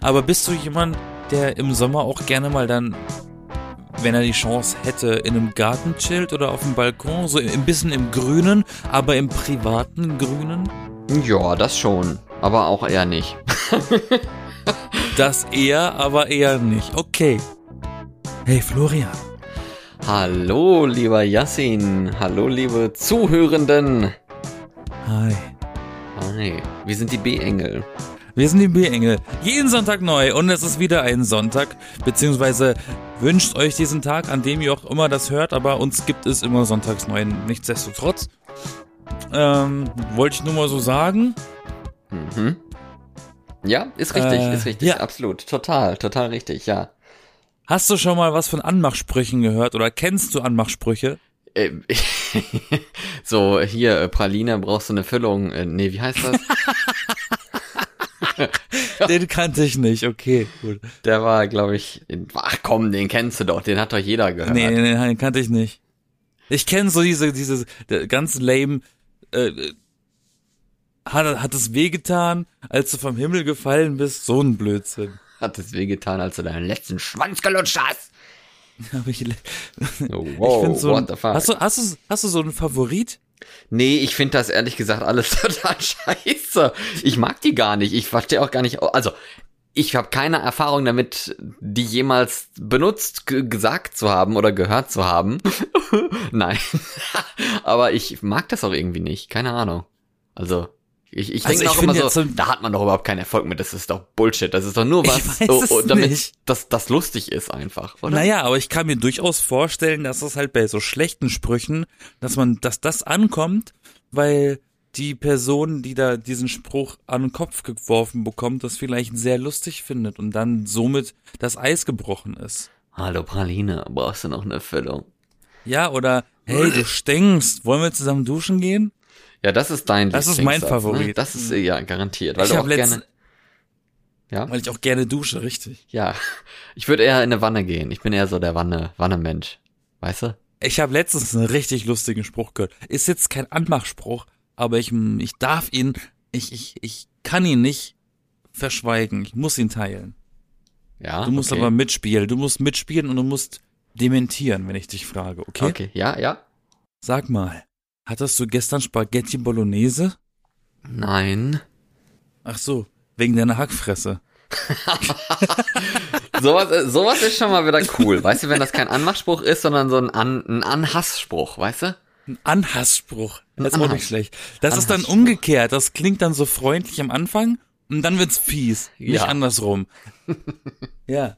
Aber bist du jemand, der im Sommer auch gerne mal dann, wenn er die Chance hätte, in einem Garten chillt oder auf dem Balkon, so ein bisschen im Grünen, aber im privaten Grünen? Ja, das schon. Aber auch eher nicht. Das eher, aber eher nicht. Okay. Hey Florian. Hallo, lieber Yassin. Hallo, liebe Zuhörenden. Hi. Hi, wir sind die B-Engel. Wir sind die B-Engel. Jeden Sonntag neu und es ist wieder ein Sonntag, beziehungsweise wünscht euch diesen Tag, an dem ihr auch immer das hört, aber uns gibt es immer sonntags neu. Nichtsdestotrotz. Ähm, wollte ich nur mal so sagen. Mhm. Ja, ist richtig, Äh, ist richtig, ja. absolut. Total, total richtig, ja. Hast du schon mal was von Anmachsprüchen gehört oder kennst du Anmachsprüche? Ähm, so, hier, äh, Praline, brauchst du eine Füllung. Äh, nee, wie heißt das? Den kannte ich nicht, okay, gut. Der war, glaube ich, in, ach komm, den kennst du doch, den hat doch jeder gehört. Nee, nee, nee, den kannte ich nicht. Ich kenne so diese, diese der ganz lame, äh, hat, hat es wehgetan, als du vom Himmel gefallen bist? So ein Blödsinn. Hat es wehgetan, als du deinen letzten Schwanz gelutscht hast. Hab ich, Oh, ich wow, find so what ein, the fuck. hast du, hast du, hast du so einen Favorit? Nee, ich finde das ehrlich gesagt alles total scheiße. Ich mag die gar nicht. Ich verstehe auch gar nicht. Also, ich habe keine Erfahrung damit, die jemals benutzt, ge- gesagt zu haben oder gehört zu haben. Nein. Aber ich mag das auch irgendwie nicht. Keine Ahnung. Also, ich, ich Also denke auch immer finde so, so- da hat man doch überhaupt keinen Erfolg mit. Das ist doch Bullshit. Das ist doch nur was, oh, es oh, damit nicht. das, das lustig ist einfach, oder? Naja, aber ich kann mir durchaus vorstellen, dass es halt bei so schlechten Sprüchen, dass man, dass das ankommt, weil die Person, die da diesen Spruch an den Kopf geworfen bekommt, das vielleicht sehr lustig findet und dann somit das Eis gebrochen ist. Hallo Praline, brauchst du noch eine Füllung? Ja, oder hey, du stinkst, wollen wir zusammen duschen gehen? Ja, das ist dein Das ist mein Lieblingssatz, Favorit. Ne? Das ist äh, ja garantiert, weil ich du auch gerne. Ja, weil ich auch gerne dusche, richtig. ja. Ich würde eher in eine Wanne gehen. Ich bin eher so der Wanne, Wanne-Mensch. Weißt du? Ich habe letztens einen richtig lustigen Spruch gehört. Ist jetzt kein Anmachspruch, aber ich, ich darf ihn, ich, ich, ich kann ihn nicht verschweigen. Ich muss ihn teilen. Ja. Du musst okay. aber mitspielen. Du musst mitspielen und du musst dementieren, wenn ich dich frage, okay? Okay, ja, ja. Sag mal, hattest du gestern Spaghetti Bolognese? Nein. Ach so, wegen deiner Hackfresse. Sowas, äh, sowas ist schon mal wieder cool. Weißt du, wenn das kein Anmachspruch ist, sondern so ein, An ein Anhassspruch, weißt du? Ein Anhassspruch. Das ist auch Anhass- nicht schlecht. Das ist dann umgekehrt. Das klingt dann so freundlich am Anfang und dann wird's fies. Nicht Ja. andersrum. ja.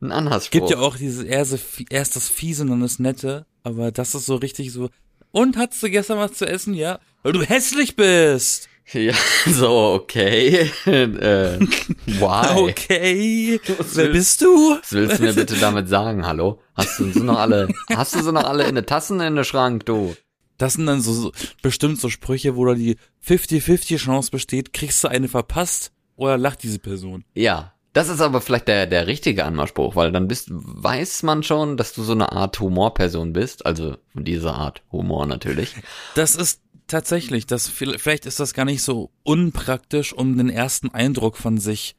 Ein Anhassspruch. Gibt ja auch dieses erste, erst das Fiese und dann das Nette, aber das ist so richtig so. Und hattest du gestern was zu essen? Ja. Weil du hässlich bist. Ja, so, okay. äh, why? Okay. Was Wer bist du? Was willst du mir bitte damit sagen, hallo? Hast du sie noch alle, hast du sie noch alle in der Tassen in der Schrank, du? Das sind dann so, so bestimmt so Sprüche, wo da die 50-50 Chance besteht, kriegst du eine verpasst oder lacht diese Person. Ja. Das ist aber vielleicht der, der richtige Anmachspruch, weil dann bist, weiß man schon, dass du so eine Art Humorperson bist, also diese Art Humor natürlich. Das ist tatsächlich, das vielleicht ist das gar nicht so unpraktisch, um den ersten Eindruck von sich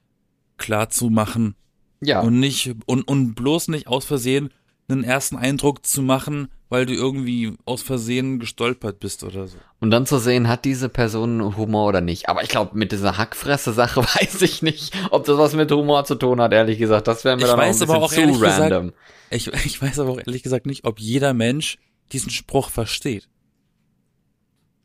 klar zu machen Ja. und nicht und, und bloß nicht aus Versehen einen ersten Eindruck zu machen, weil du irgendwie aus Versehen gestolpert bist oder so. Und dann zu sehen, hat diese Person Humor oder nicht. Aber ich glaube, mit dieser Hackfresse-Sache weiß ich nicht, ob das was mit Humor zu tun hat, ehrlich gesagt. Das wäre mir Ich dann weiß auch ein bisschen zu ehrlich gesagt- random. Ich, ich weiß aber auch ehrlich gesagt nicht, ob jeder Mensch diesen Spruch versteht.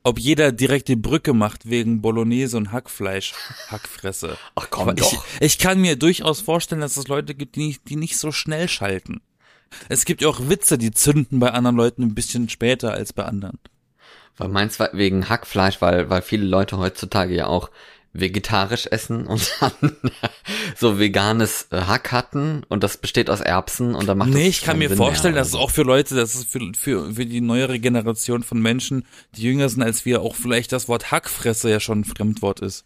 Ob jeder direkt die Brücke macht wegen Bolognese und Hackfleisch, Hackfresse. Ach komm ich, doch. ich kann mir durchaus vorstellen, dass es Leute gibt, die, nicht- die nicht so schnell schalten. Es gibt ja auch Witze, die zünden bei anderen Leuten ein bisschen später als bei anderen. Weil meins war wegen Hackfleisch, weil, weil viele Leute heutzutage ja auch vegetarisch essen und dann so veganes äh, Hack hatten und das besteht aus Erbsen und dann macht Nee, ich kann mir Sinn vorstellen, mehr. dass es auch für Leute, dass es für, für, für die neuere Generation von Menschen, die jünger sind als wir, auch vielleicht das Wort Hackfresse ja schon ein Fremdwort ist.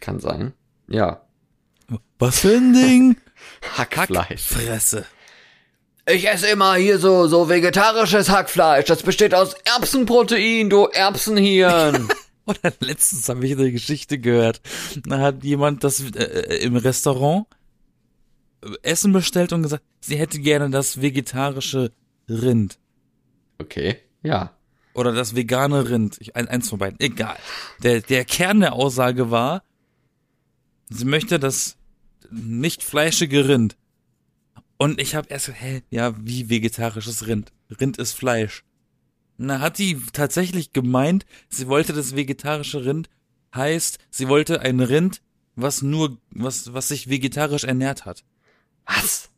Kann sein. Ja. Was für ein Ding? Hackfleisch. Hackfresse. Ich esse immer hier so, so vegetarisches Hackfleisch. Das besteht aus Erbsenprotein, du Erbsenhirn. Oder letztens habe ich eine Geschichte gehört. Da hat jemand das äh, im Restaurant äh, Essen bestellt und gesagt, sie hätte gerne das vegetarische Rind. Okay, ja. Oder das vegane Rind. Ich, ein, eins von beiden. Egal. Der, der Kern der Aussage war, sie möchte das nicht fleischige Rind. Und ich habe erst, gesagt, hä, ja, wie vegetarisches Rind? Rind ist Fleisch. Na, hat die tatsächlich gemeint, sie wollte das vegetarische Rind, heißt, sie wollte ein Rind, was nur, was, was sich vegetarisch ernährt hat. Was?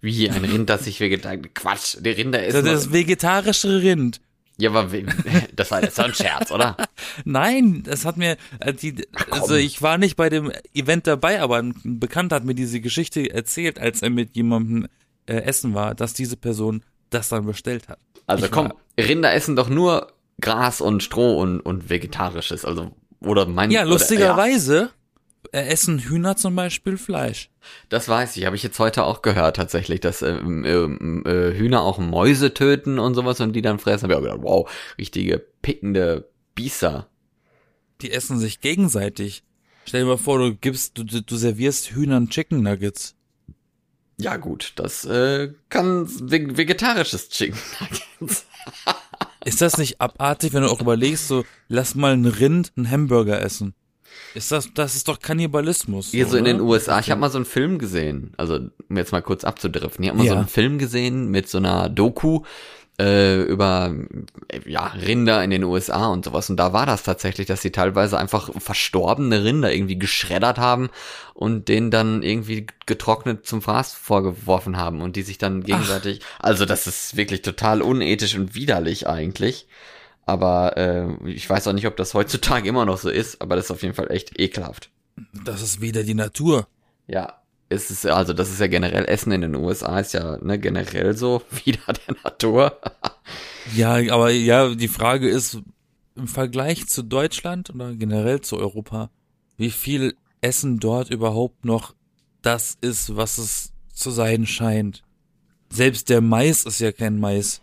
Wie ein Rind, das sich vegetarisch, Quatsch, die Rinder ist. Das, das vegetarische Rind. Ja, aber das war jetzt so ein Scherz, oder? Nein, das hat mir, äh, die, also ich war nicht bei dem Event dabei, aber ein Bekannter hat mir diese Geschichte erzählt, als er mit jemandem äh, essen war, dass diese Person das dann bestellt hat. Also Ich komm, war- Rinder essen doch nur Gras und Stroh und, und Vegetarisches, also, oder mein, Ja, lustigerweise äh, essen Hühner zum Beispiel Fleisch. Das weiß ich, habe ich jetzt heute auch gehört tatsächlich, dass ähm, ähm, äh, Hühner auch Mäuse töten und sowas und die dann fressen. Hab ich auch gedacht, wow, richtige pickende Biester. Die essen sich gegenseitig. Stell dir mal vor, du gibst, du, du, servierst Hühnern Chicken Nuggets. Ja gut, das äh, kann ve vegetarisches Chicken Nuggets. Ist das nicht abartig, wenn du auch überlegst, so, lass mal ein Rind einen Hamburger essen? Ist das, das ist doch Kannibalismus. Hier so in den USA, ich habe mal so einen Film gesehen, also um jetzt mal kurz abzudriften, ich habe mal so Ja. einen Film gesehen mit so einer Doku äh, über ja, Rinder in den USA und sowas und da war das tatsächlich, dass sie teilweise einfach verstorbene Rinder irgendwie geschreddert haben und denen dann irgendwie getrocknet zum Fraß vorgeworfen haben und die sich dann gegenseitig, also das ist wirklich total unethisch und widerlich eigentlich. Aber äh, ich weiß auch nicht, ob das heutzutage immer noch so ist, aber das ist auf jeden Fall echt ekelhaft. Das ist wieder die Natur. Ja, es ist also das ist ja generell Essen in den USA ist ja ne, generell so wieder der Natur. Ja, aber ja, die Frage ist, im Vergleich zu Deutschland oder generell zu Europa, wie viel Essen dort überhaupt noch das ist, was es zu sein scheint. Selbst der Mais ist ja kein Mais.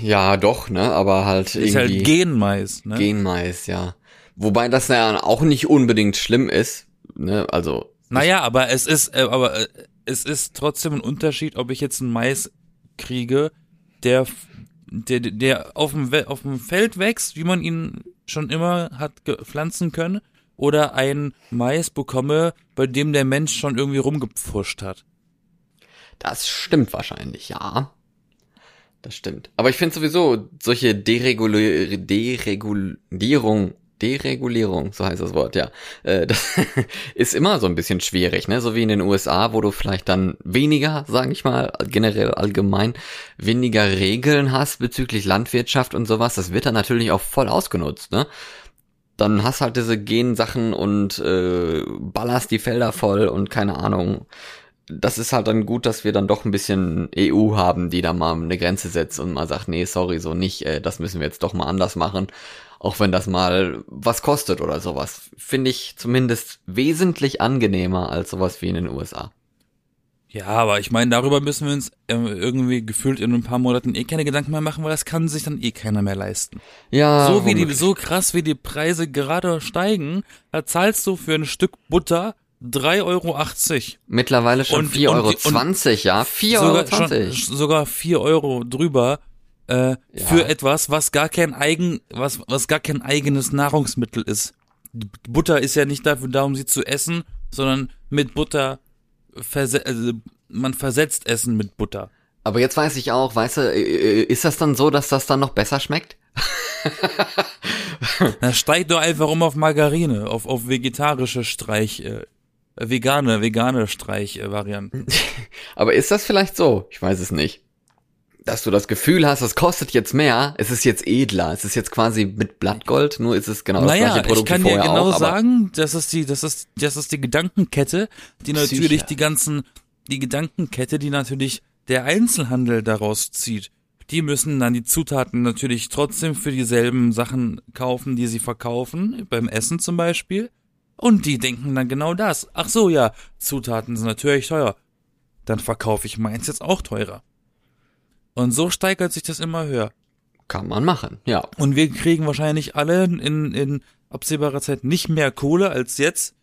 Ja, doch, ne, aber halt Ist halt irgendwie Genmais, ne? Genmais, ja. Wobei das ja auch nicht unbedingt schlimm ist, ne, also Naja, aber es ist, äh, aber äh, es ist trotzdem ein Unterschied, ob ich jetzt einen Mais kriege, der, der, der auf dem, auf dem Feld wächst, wie man ihn schon immer hat pflanzen können, oder ein Mais bekomme, bei dem der Mensch schon irgendwie rumgepfuscht hat. das stimmt wahrscheinlich, ja. Das stimmt. Aber ich finde sowieso solche Dereguli Deregulierung Deregulierung, so heißt das Wort, ja. Äh, das ist immer so ein bisschen schwierig, ne? So wie in den USA, wo du vielleicht dann weniger, sage ich mal, generell allgemein, weniger Regeln hast bezüglich Landwirtschaft und sowas. Das wird dann natürlich auch voll ausgenutzt, ne? Dann hast halt diese Gensachen und äh, ballerst die Felder voll und keine Ahnung. Das ist halt dann gut, dass wir dann doch ein bisschen EU haben, die da mal eine Grenze setzt und mal sagt, nee, sorry, so nicht, äh, das müssen wir jetzt doch mal anders machen. Auch wenn das mal was kostet oder sowas. Finde ich zumindest wesentlich angenehmer als sowas wie in den USA. Ja, aber ich meine, darüber müssen wir uns äh, irgendwie gefühlt in ein paar Monaten eh keine Gedanken mehr machen, weil das kann sich dann eh keiner mehr leisten. Ja, so wie die, so krass wie die Preise gerade steigen, da zahlst du für ein Stück Butter 3,80 Euro. Mittlerweile schon Und- 4,20 Euro, und- und ja? 4,20 sogar, Euro. schon, sogar 4 Euro drüber äh, Ja. für etwas, was gar kein eigen, was, was gar kein eigenes Nahrungsmittel ist. Butter ist ja nicht dafür da, um sie zu essen, sondern mit Butter verse also man versetzt Essen mit Butter. Aber jetzt weiß ich auch, weißt du, ist das dann so, dass das dann noch besser schmeckt? Na, steig doch einfach um auf Margarine, auf, auf vegetarische Streich, äh, vegane, vegane Streich-Varianten. Aber ist das vielleicht so? Ich weiß es nicht. Dass du das Gefühl hast, es kostet jetzt mehr, es ist jetzt edler, es ist jetzt quasi mit Blattgold, nur ist es genau das Naja, gleiche Produkt ich kann dir genau auch, sagen, das ist die, das ist, das ist die Gedankenkette, die natürlich Psyche. die ganzen, die Gedankenkette, die natürlich der Einzelhandel daraus zieht. Die müssen dann die Zutaten natürlich trotzdem für dieselben Sachen kaufen, die sie verkaufen, beim Essen zum Beispiel. Und die denken dann genau das. Ach so, ja, Zutaten sind natürlich teuer. Dann verkaufe ich meins jetzt auch teurer. Und so steigert sich das immer höher. Kann man machen, ja. Und wir kriegen wahrscheinlich alle in, in absehbarer Zeit nicht mehr Kohle als jetzt.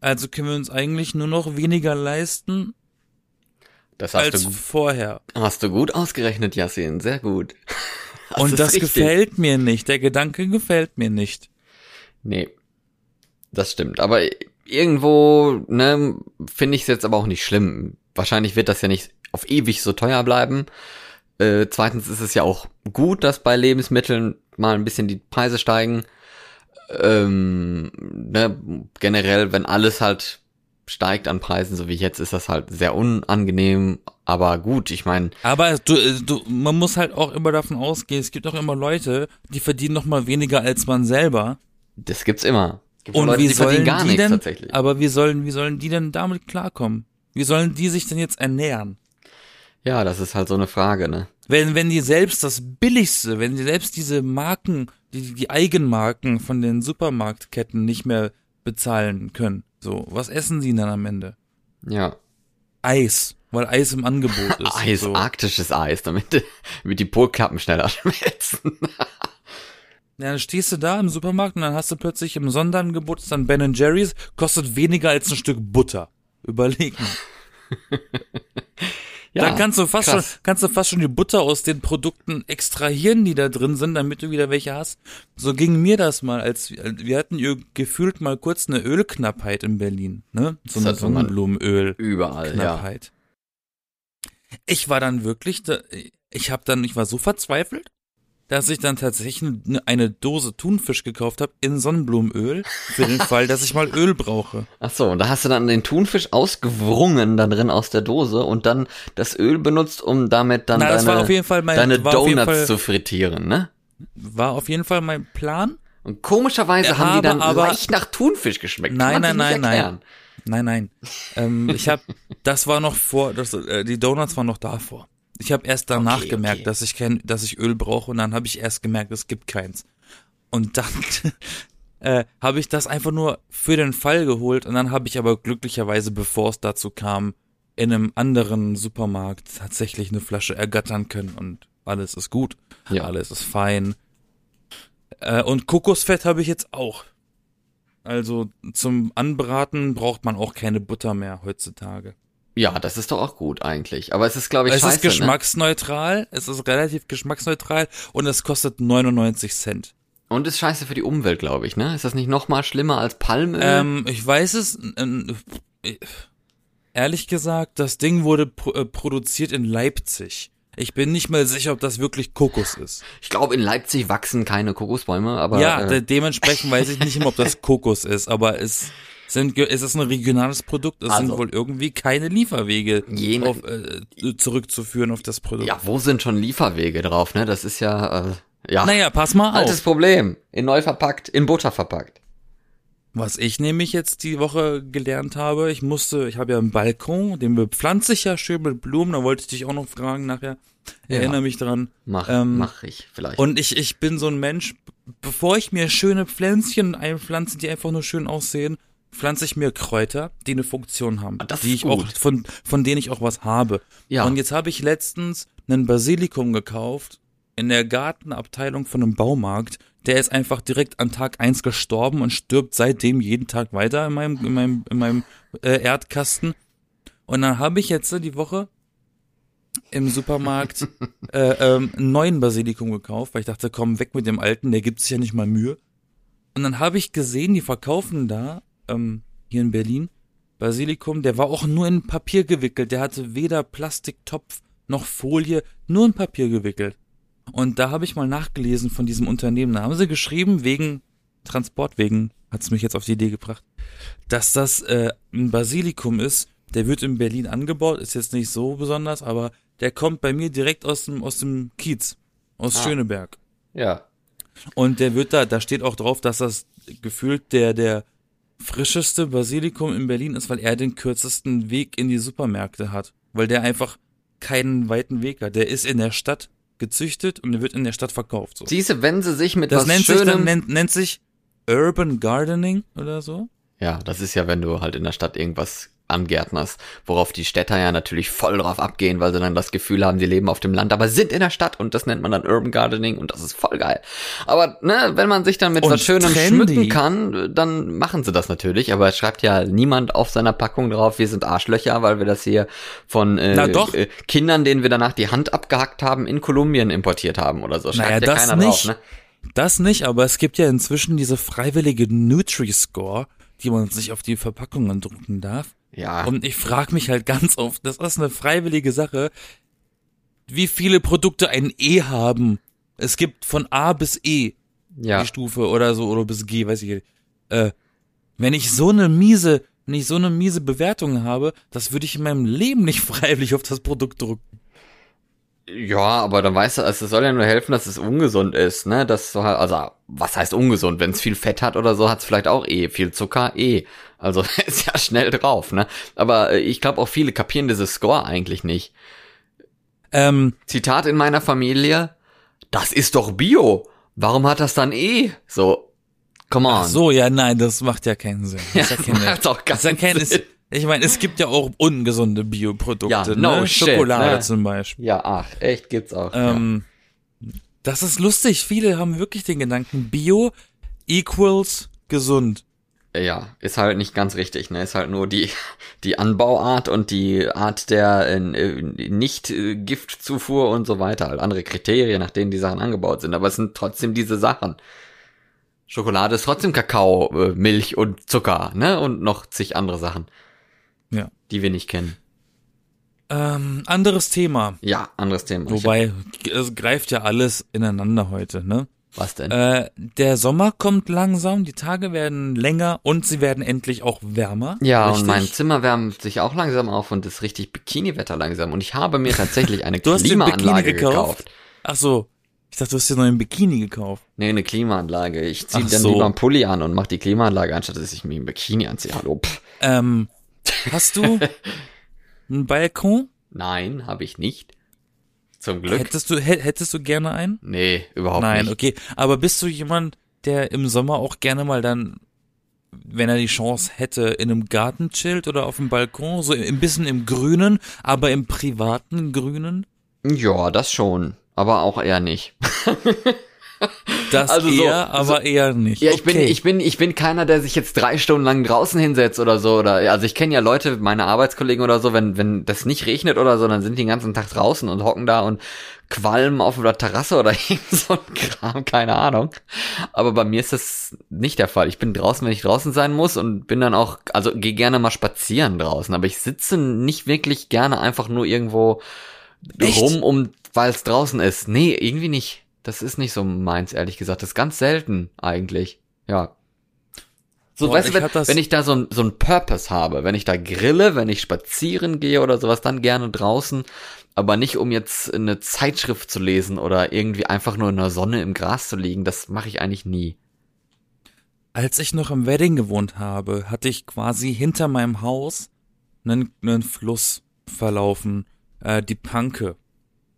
Also können wir uns eigentlich nur noch weniger leisten Das hast, als du, vorher. hast du gut ausgerechnet, Yassin. Sehr gut. Das Und das richtig. gefällt mir nicht. Der Gedanke gefällt mir nicht. Nee. Das stimmt. Aber irgendwo, ne, finde ich es jetzt aber auch nicht schlimm. Wahrscheinlich wird das ja nicht auf ewig so teuer bleiben. Äh, zweitens ist es ja auch gut, dass bei Lebensmitteln mal ein bisschen die Preise steigen. Ähm, ne, generell, wenn alles halt steigt an Preisen, so wie jetzt, ist das halt sehr unangenehm. Aber gut, ich meine, Aber du, äh, du, man muss halt auch immer davon ausgehen, es gibt auch immer Leute, die verdienen noch mal weniger als man selber. das gibt's immer. Und Leute, wie die sollen gar die nichts denn, aber wie sollen, wie sollen die denn damit klarkommen? Wie sollen die sich denn jetzt ernähren? Ja, das ist halt so eine Frage, ne? Wenn, wenn die selbst das Billigste, wenn die selbst diese Marken, die, die Eigenmarken von den Supermarktketten nicht mehr bezahlen können, so, was essen sie dann am Ende? Ja. Eis, weil Eis im Angebot ist. Eis, so. arktisches Eis, damit, damit die Polkappen schneller schmelzen. Ja, dann stehst du da im Supermarkt und dann hast du plötzlich im Sonderangebot dann Ben Jerry's, kostet weniger als ein Stück Butter. Überleg mal. da kannst du fast krass. schon, kannst du fast schon die Butter aus den Produkten extrahieren, die da drin sind, damit du wieder welche hast. So ging mir das mal, als wir hatten ihr gefühlt mal kurz eine Ölknappheit in Berlin, ne? So eine Sonnenblumenöl. Überall, ja. Knappheit. Ich war dann wirklich, da, ich habe dann, ich war so verzweifelt, dass ich dann tatsächlich eine, eine Dose Thunfisch gekauft habe in Sonnenblumenöl für den Fall, dass ich mal Öl brauche. Ach so, und da hast du dann den Thunfisch ausgewrungen da drin aus der Dose und dann das Öl benutzt, um damit dann Na, deine, mein, deine Donuts Fall, zu frittieren, ne? war auf jeden Fall mein Plan. Und komischerweise Ja, haben die dann aber- leicht nach Thunfisch geschmeckt. Nein, nein, nein, nein. erklären. Nein, nein. ähm, ich habe, das war noch vor, das, äh, die Donuts waren noch davor. Ich habe erst danach Okay, gemerkt, okay. dass ich kein, dass ich Öl brauche und dann habe ich erst gemerkt, es gibt keins. Und dann äh, habe ich das einfach nur für den Fall geholt und dann habe ich aber glücklicherweise, bevor es dazu kam, in einem anderen Supermarkt tatsächlich eine Flasche ergattern können und alles ist gut, Ja. alles ist fein. Äh, und Kokosfett habe ich jetzt auch. Also zum Anbraten braucht man auch keine Butter mehr heutzutage. Ja, das ist doch auch gut eigentlich. Aber es ist, glaube ich, es scheiße, ist geschmacksneutral, es ist relativ geschmacksneutral und es kostet 99 Cent. ne? Und ist scheiße für die Umwelt, glaube ich, ne? Ist das nicht noch mal schlimmer als Palmöl? Ähm, ich weiß es, ähm, äh, ehrlich gesagt, das Ding wurde pro, äh, produziert in Leipzig. Ich bin nicht mal sicher, ob das wirklich Kokos ist. ich glaube, in Leipzig wachsen keine Kokosbäume, aber ja, äh, de dementsprechend weiß ich nicht immer, ob das Kokos ist, aber es sind, es ist ein regionales Produkt, es sind Also. wohl irgendwie keine Lieferwege Jene- auf, äh, zurückzuführen auf das Produkt. ja, wo sind schon Lieferwege drauf, ne? Das ist ja, äh, ja, Naja, pass mal altes auf. Problem. In neu verpackt, in Butter verpackt. Was ich nämlich jetzt die Woche gelernt habe, ich musste, ich habe ja einen Balkon, den bepflanze ich ja schön mit Blumen, da wollte ich dich auch noch fragen nachher. Ja. Erinnere mich dran. Mach, Ähm, mach ich vielleicht. Und ich, ich bin so ein Mensch, bevor ich mir schöne Pflänzchen einpflanze, die einfach nur schön aussehen, pflanze ich mir Kräuter, die eine Funktion haben, Ah, das die ich auch, gut. von, von denen ich auch was habe. Ja. Und jetzt habe ich letztens einen Basilikum gekauft in der Gartenabteilung von einem Baumarkt. Der ist einfach direkt an Tag eins gestorben und stirbt seitdem jeden Tag weiter in meinem, in meinem, in meinem äh, Erdkasten. Und dann habe ich jetzt die Woche im Supermarkt äh, ähm, einen neuen Basilikum gekauft, weil ich dachte, komm, weg mit dem alten, der gibt sich ja nicht mal Mühe. Und dann habe ich gesehen, die verkaufen da, ähm, hier in Berlin, Basilikum, der war auch nur in Papier gewickelt. Der hatte weder Plastiktopf noch Folie, nur in Papier gewickelt. Und da habe ich mal nachgelesen von diesem Unternehmen. Da haben sie geschrieben, wegen Transportwegen, hat's mich jetzt auf die Idee gebracht, dass das äh, ein Basilikum ist, der wird in Berlin angebaut, ist jetzt nicht so besonders, aber der kommt bei mir direkt aus dem, aus dem Kiez, aus Ah. Schöneberg. ja. Und der wird da, da steht auch drauf, dass das gefühlt der, der frischeste Basilikum in Berlin ist, weil er den kürzesten Weg in die Supermärkte hat. Weil der einfach keinen weiten Weg hat. Der ist in der Stadt gezüchtet und der wird in der Stadt verkauft. So. Siehste, wenn sie sich mit Das was nennt sich Schönem... dann, nennt, nennt sich Urban Gardening oder so. ja, das ist ja, wenn du halt in der Stadt irgendwas angärtnerst, worauf die Städter ja natürlich voll drauf abgehen, weil sie dann das Gefühl haben, sie leben auf dem Land, aber sind in der Stadt und das nennt man dann Urban Gardening und das ist voll geil. Aber ne, wenn man sich dann mit Und was Schönem trendy. schmücken kann, dann machen sie das natürlich, aber es schreibt ja niemand auf seiner Packung drauf, wir sind Arschlöcher, weil wir das hier von äh, äh, Kindern, denen wir danach die Hand abgehackt haben, in Kolumbien importiert haben oder so. Schreibt Naja, ja das keiner nicht. drauf, ne? Das nicht, aber es gibt ja inzwischen diese freiwillige Nutri-Score, die man sich auf die Verpackungen drucken darf. Ja. Und ich frage mich halt ganz oft, das ist eine freiwillige Sache, wie viele Produkte ein E haben. Es gibt von A bis E ja. die Stufe oder so oder bis G, weiß ich nicht. Äh, wenn ich so eine miese, wenn ich so eine miese Bewertung habe, das würde ich in meinem Leben nicht freiwillig auf das Produkt drucken. Ja, aber dann weißt du, also es soll ja nur helfen, dass es ungesund ist, ne? Das so halt, also was heißt ungesund? Wenn es viel Fett hat oder so, hat es vielleicht auch eh viel Zucker, eh. Also ist ja schnell drauf, ne? Aber äh, ich glaube auch viele kapieren dieses Score eigentlich nicht. Ähm, Zitat in meiner Familie: Das ist doch Bio. Warum hat das dann eh? So, come on. ach so, ja, nein, das macht ja keinen Sinn. Das Ja, macht das ist ja keinen keine, Sinn. Ich meine, es gibt ja auch ungesunde Bioprodukte, Ja, no ne? shit, Schokolade ne? zum Beispiel. Ja, ach, echt gibt's auch. Ähm, Das ist lustig. Viele haben wirklich den Gedanken, Bio equals gesund. ja. ja, ist halt nicht ganz richtig, ne? Ist halt nur die die Anbauart und die Art der äh, nicht äh, Giftzufuhr und so weiter, halt andere Kriterien, nach denen die Sachen angebaut sind, aber es sind trotzdem diese Sachen. Schokolade ist trotzdem Kakao, äh, Milch und Zucker, ne? Und noch zig andere Sachen, Ja. die wir nicht kennen. Ähm, anderes Thema. Ja, anderes Thema. Wobei, es greift ja alles ineinander heute, ne? was denn? Äh, der Sommer kommt langsam, die Tage werden länger und sie werden endlich auch wärmer. Ja, Richtig? und mein Zimmer wärmt sich auch langsam auf und ist richtig Bikini-Wetter langsam. Und ich habe mir tatsächlich eine Du Klimaanlage gekauft? gekauft. Ach so. Ich dachte, du hast dir noch einen Bikini gekauft. Nee, eine Klimaanlage. Ich ziehe dann so. lieber einen Pulli an und mache die Klimaanlage, anstatt dass ich mir ein Bikini anziehe. Hallo. Pff. Ähm, hast du einen Balkon? Nein, habe ich nicht. Zum Glück. Hättest du, hä- hättest du gerne einen? nee, überhaupt Nein, nicht. okay. Aber bist du jemand, der im Sommer auch gerne mal dann, wenn er die Chance hätte, in einem Garten chillt oder auf dem Balkon, so ein bisschen im Grünen, aber im privaten Grünen? Ja, das schon. Aber auch eher nicht. Das Also so- eher, aber eher nicht. Ja, ich bin, Okay. ich bin, ich bin keiner, der sich jetzt drei Stunden lang draußen hinsetzt oder so. Oder also ich kenne ja Leute, meine Arbeitskollegen oder so, wenn, wenn das nicht regnet oder so, dann sind die den ganzen Tag draußen und hocken da und qualmen auf der Terrasse oder so ein Kram, keine Ahnung. Aber bei mir ist das nicht der Fall. Ich bin draußen, wenn ich draußen sein muss und bin dann auch, also gehe gerne mal spazieren draußen, aber ich sitze nicht wirklich gerne einfach nur irgendwo Echt? rum, um, weil es draußen ist. Nee, irgendwie nicht. Das ist nicht so meins, ehrlich gesagt. Das ist ganz selten eigentlich. Ja. So, Boah, weißt du, wenn, wenn ich da so ein, so ein Purpose habe, wenn ich da grille, wenn ich spazieren gehe oder sowas, dann gerne draußen, aber nicht um jetzt eine Zeitschrift zu lesen oder irgendwie einfach nur in der Sonne im Gras zu liegen, das mache ich eigentlich nie. Als ich noch im Wedding gewohnt habe, hatte ich quasi hinter meinem Haus einen, einen Fluss verlaufen, äh, die Panke.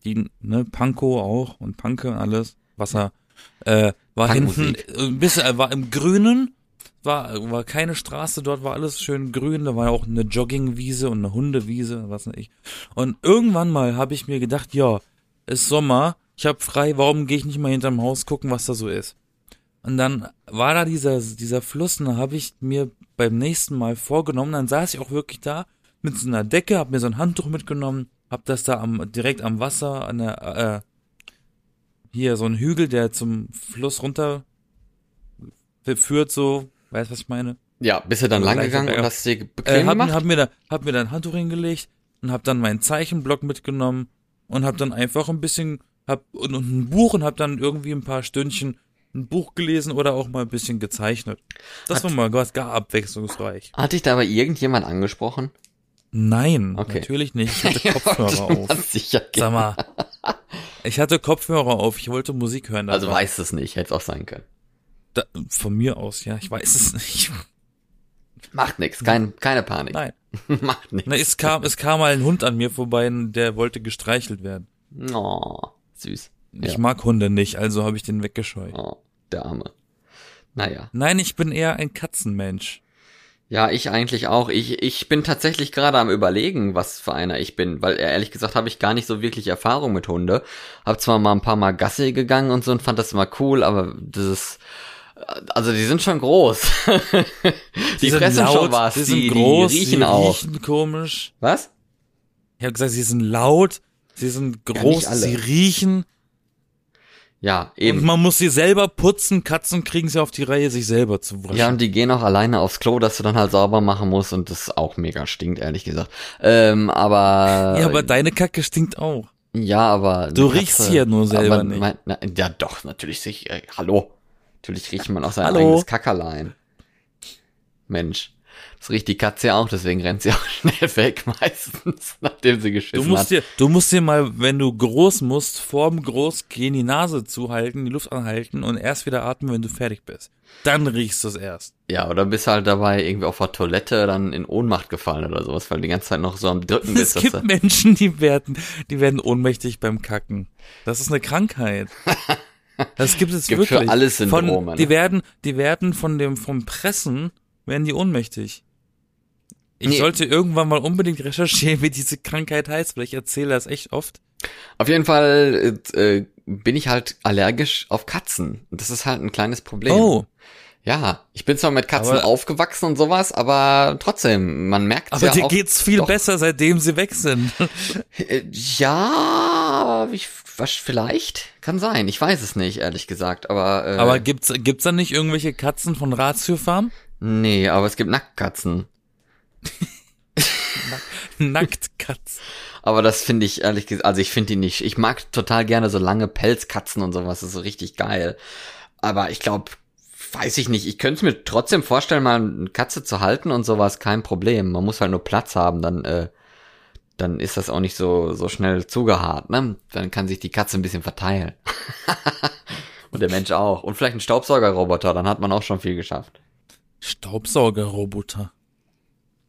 Die, ne, Pankow auch und Panke und alles, Wasser, äh, war hinten, äh, bisschen, äh, war im Grünen, war, war keine Straße, dort war alles schön grün, da war auch eine Joggingwiese und eine Hundewiese, was weiß ich. Und irgendwann mal habe ich mir gedacht, ja, ist Sommer, ich hab frei, warum gehe ich nicht mal hinterm Haus gucken, was da so ist? Und dann war da dieser, dieser Fluss und da habe ich mir beim nächsten Mal vorgenommen, dann saß ich auch wirklich da mit so einer Decke, hab mir so ein Handtuch mitgenommen, hab das da am, direkt am Wasser, an der, äh, hier so ein Hügel, der zum Fluss runter führt, so, weißt was ich meine? Ja, bist du dann lang gegangen und hast dir Äh, bequem hab, gemacht? hab, mir da, hab mir da ein Handtuch hingelegt und hab dann meinen Zeichenblock mitgenommen und hab dann einfach ein bisschen, hab, und, und ein Buch und hab dann irgendwie ein paar Stündchen ein Buch gelesen oder auch mal ein bisschen gezeichnet. Das war mal was gar abwechslungsreich. Hat dich da aber irgendjemand angesprochen? Nein, Okay. natürlich nicht. Ich hatte Kopfhörer auf. Sicher. Sag mal. Ich hatte Kopfhörer auf, ich wollte Musik hören. Also aber weiß es nicht, hätte es auch sein können. da, von mir aus, ja, ich weiß es nicht. Macht nix, kein, keine Panik. Nein. Macht. Na, es kam, es kam mal ein Hund an mir vorbei, der wollte gestreichelt werden. Oh, süß. Ich Ja. mag Hunde nicht, also habe ich den weggescheut. Oh, der Arme. Naja. Nein, ich bin eher ein Katzenmensch. Ja, ich eigentlich auch. Ich, ich bin tatsächlich gerade am überlegen, was für einer ich bin, weil ehrlich gesagt habe ich gar nicht so wirklich Erfahrung mit Hunde. Hab zwar mal ein paar Mal Gassi gegangen und so und fand das immer cool, aber das ist also die sind schon groß. die, Die sind fressen laut, schon was. die sind die, groß, die riechen die auch. riechen komisch. Was? Ich habe gesagt, sie sind laut, sie sind groß, alle. sie riechen Ja, und eben. man muss sie selber putzen. Katzen kriegen sie auf die Reihe, sich selber zu waschen. Ja, und die gehen auch alleine aufs Klo, dass du dann halt sauber machen musst und das auch mega stinkt, ehrlich gesagt. Ähm, aber. Ja, aber deine Kacke stinkt auch. Ja, aber. Du riechst Katze- sie ja nur selber nicht. Mein, na, ja, doch, natürlich sich. Äh, hallo. Natürlich riecht man auch sein Hallo. eigenes Kackerlein. Mensch. Das riecht die Katze ja auch, deswegen rennt sie auch schnell weg meistens, nachdem sie Du geschissen musst hat. dir, du musst dir mal, wenn du groß musst, vorm Großgehen die Nase zuhalten, die Luft anhalten und erst wieder atmen, wenn du fertig bist. Dann riechst du es erst. Ja, oder bist halt dabei irgendwie auf der Toilette dann in Ohnmacht gefallen oder sowas, weil du die ganze Zeit noch so am Drücken Es bist. dass gibt du- Menschen, die werden, die werden ohnmächtig beim Kacken. Das ist eine Krankheit. Das gibt es Gibt für wirklich. alles Syndrome, Von, ne? die werden, die werden von dem, vom Pressen, werden die ohnmächtig. Ich Nee. sollte irgendwann mal unbedingt recherchieren, wie diese Krankheit heißt, weil ich erzähle das echt oft. Auf jeden Fall äh, bin ich halt allergisch auf Katzen. Das ist halt ein kleines Problem. Oh, Ja, ich bin zwar mit Katzen Aber- aufgewachsen und sowas, aber trotzdem, man merkt aber ja dir auch. geht's viel doch. besser, seitdem sie weg sind. Äh, Ja, ich, was, vielleicht kann sein. Ich weiß es nicht, ehrlich gesagt. Aber, äh, Aber gibt's, gibt's da nicht irgendwelche Katzen von Ratio Farm? Nee, aber es gibt Nacktkatzen. Nacktkatz. Aber das finde ich ehrlich gesagt, also ich finde die nicht. Ich mag total gerne so lange Pelzkatzen und sowas. Das ist so richtig geil. Aber ich glaube, weiß ich nicht. Ich könnte es mir trotzdem vorstellen, mal eine Katze zu halten und sowas. Kein Problem. Man muss halt nur Platz haben. Dann, äh, dann ist das auch nicht so, so schnell zugehaart, ne? Dann kann sich die Katze ein bisschen verteilen. und der Mensch auch. Und vielleicht ein Staubsaugerroboter. Dann hat man auch schon viel geschafft. Staubsaugerroboter.